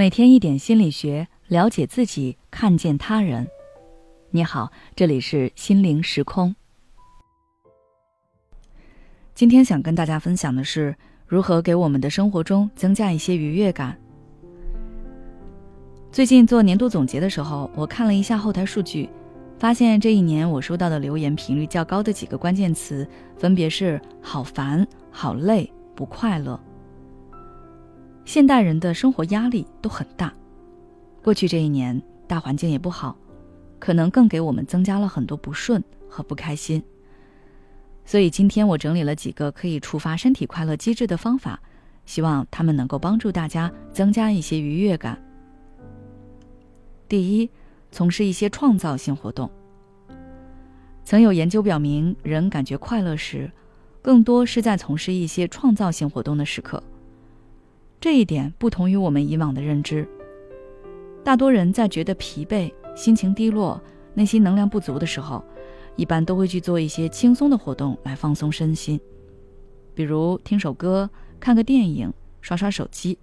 每天一点心理学，了解自己，看见他人。你好，这里是心灵时空。今天想跟大家分享的是如何给我们的生活中增加一些愉悦感。最近做年度总结的时候，我看了一下后台数据，发现这一年我收到的留言频率较高的几个关键词，分别是“好烦”“好累”“不快乐”。现代人的生活压力都很大，过去这一年大环境也不好，可能更给我们增加了很多不顺和不开心。所以今天我整理了几个可以触发身体快乐机制的方法，希望他们能够帮助大家增加一些愉悦感。第一，从事一些创造性活动。曾有研究表明，人感觉快乐时，更多是在从事一些创造性活动的时刻。这一点不同于我们以往的认知。大多人在觉得疲惫、心情低落、内心能量不足的时候，一般都会去做一些轻松的活动来放松身心，比如听首歌、看个电影、刷刷手机，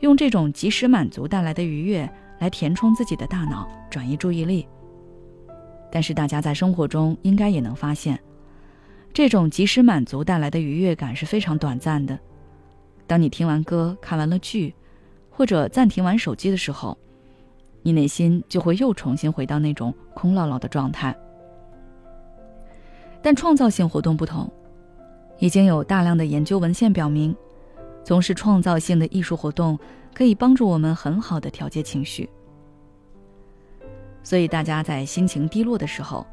用这种及时满足带来的愉悦来填充自己的大脑，转移注意力。但是大家在生活中应该也能发现，这种及时满足带来的愉悦感是非常短暂的。当你听完歌、看完了剧，或者暂停玩手机的时候，你内心就会又重新回到那种空落落的状态。但创造性活动不同，已经有大量的研究文献表明，从事创造性的艺术活动可以帮助我们很好的调节情绪。所以大家在心情低落的时候，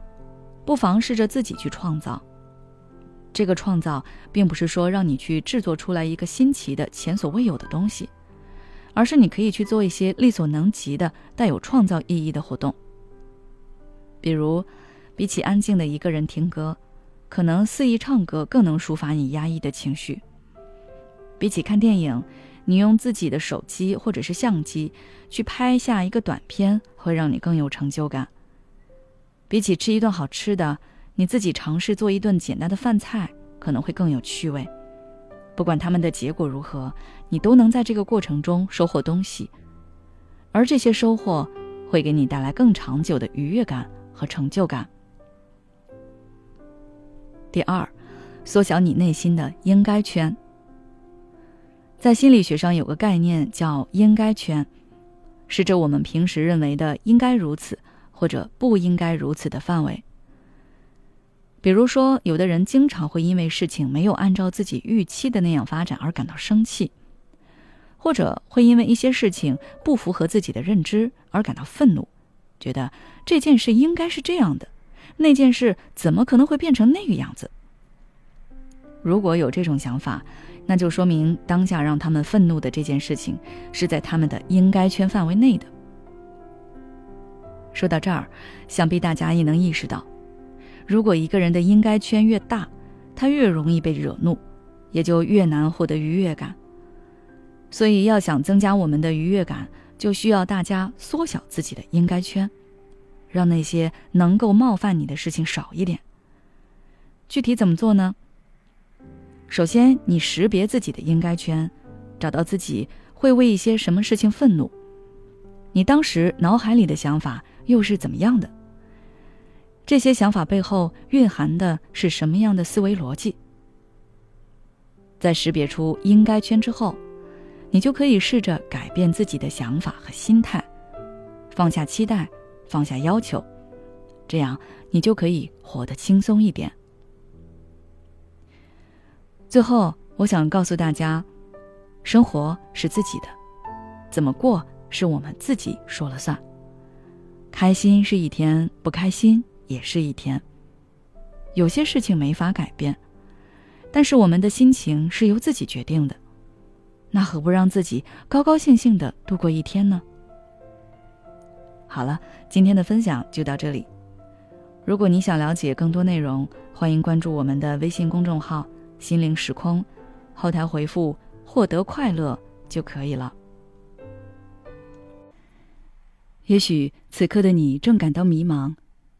不妨试着自己去创造。这个创造并不是说让你去制作出来一个新奇的、前所未有的东西，而是你可以去做一些力所能及的、带有创造意义的活动。比如，比起安静的一个人听歌，可能肆意唱歌更能抒发你压抑的情绪；比起看电影，你用自己的手机或者是相机去拍下一个短片，会让你更有成就感；比起吃一顿好吃的。你自己尝试做一顿简单的饭菜，可能会更有趣味。不管他们的结果如何，你都能在这个过程中收获东西，而这些收获会给你带来更长久的愉悦感和成就感。第二，缩小你内心的应该圈。在心理学上有个概念叫应该圈，是指我们平时认为的应该如此或者不应该如此的范围。比如说，有的人经常会因为事情没有按照自己预期的那样发展而感到生气，或者会因为一些事情不符合自己的认知而感到愤怒，觉得这件事应该是这样的，那件事怎么可能会变成那个样子？如果有这种想法，那就说明当下让他们愤怒的这件事情是在他们的应该圈范围内的。说到这儿，想必大家也能意识到。如果一个人的应该圈越大，他越容易被惹怒，也就越难获得愉悦感。所以，要想增加我们的愉悦感，就需要大家缩小自己的应该圈，让那些能够冒犯你的事情少一点。具体怎么做呢？首先，你识别自己的应该圈，找到自己会为一些什么事情愤怒，你当时脑海里的想法又是怎么样的？这些想法背后蕴含的是什么样的思维逻辑？在识别出应该圈之后，你就可以试着改变自己的想法和心态，放下期待，放下要求，这样你就可以活得轻松一点。最后，我想告诉大家，生活是自己的，怎么过是我们自己说了算。开心是一天，不开心。也是一天。有些事情没法改变，但是我们的心情是由自己决定的。那何不让自己高高兴兴的度过一天呢？好了，今天的分享就到这里。如果你想了解更多内容，欢迎关注我们的微信公众号“心灵时空”，后台回复“获得快乐”就可以了。也许此刻的你正感到迷茫。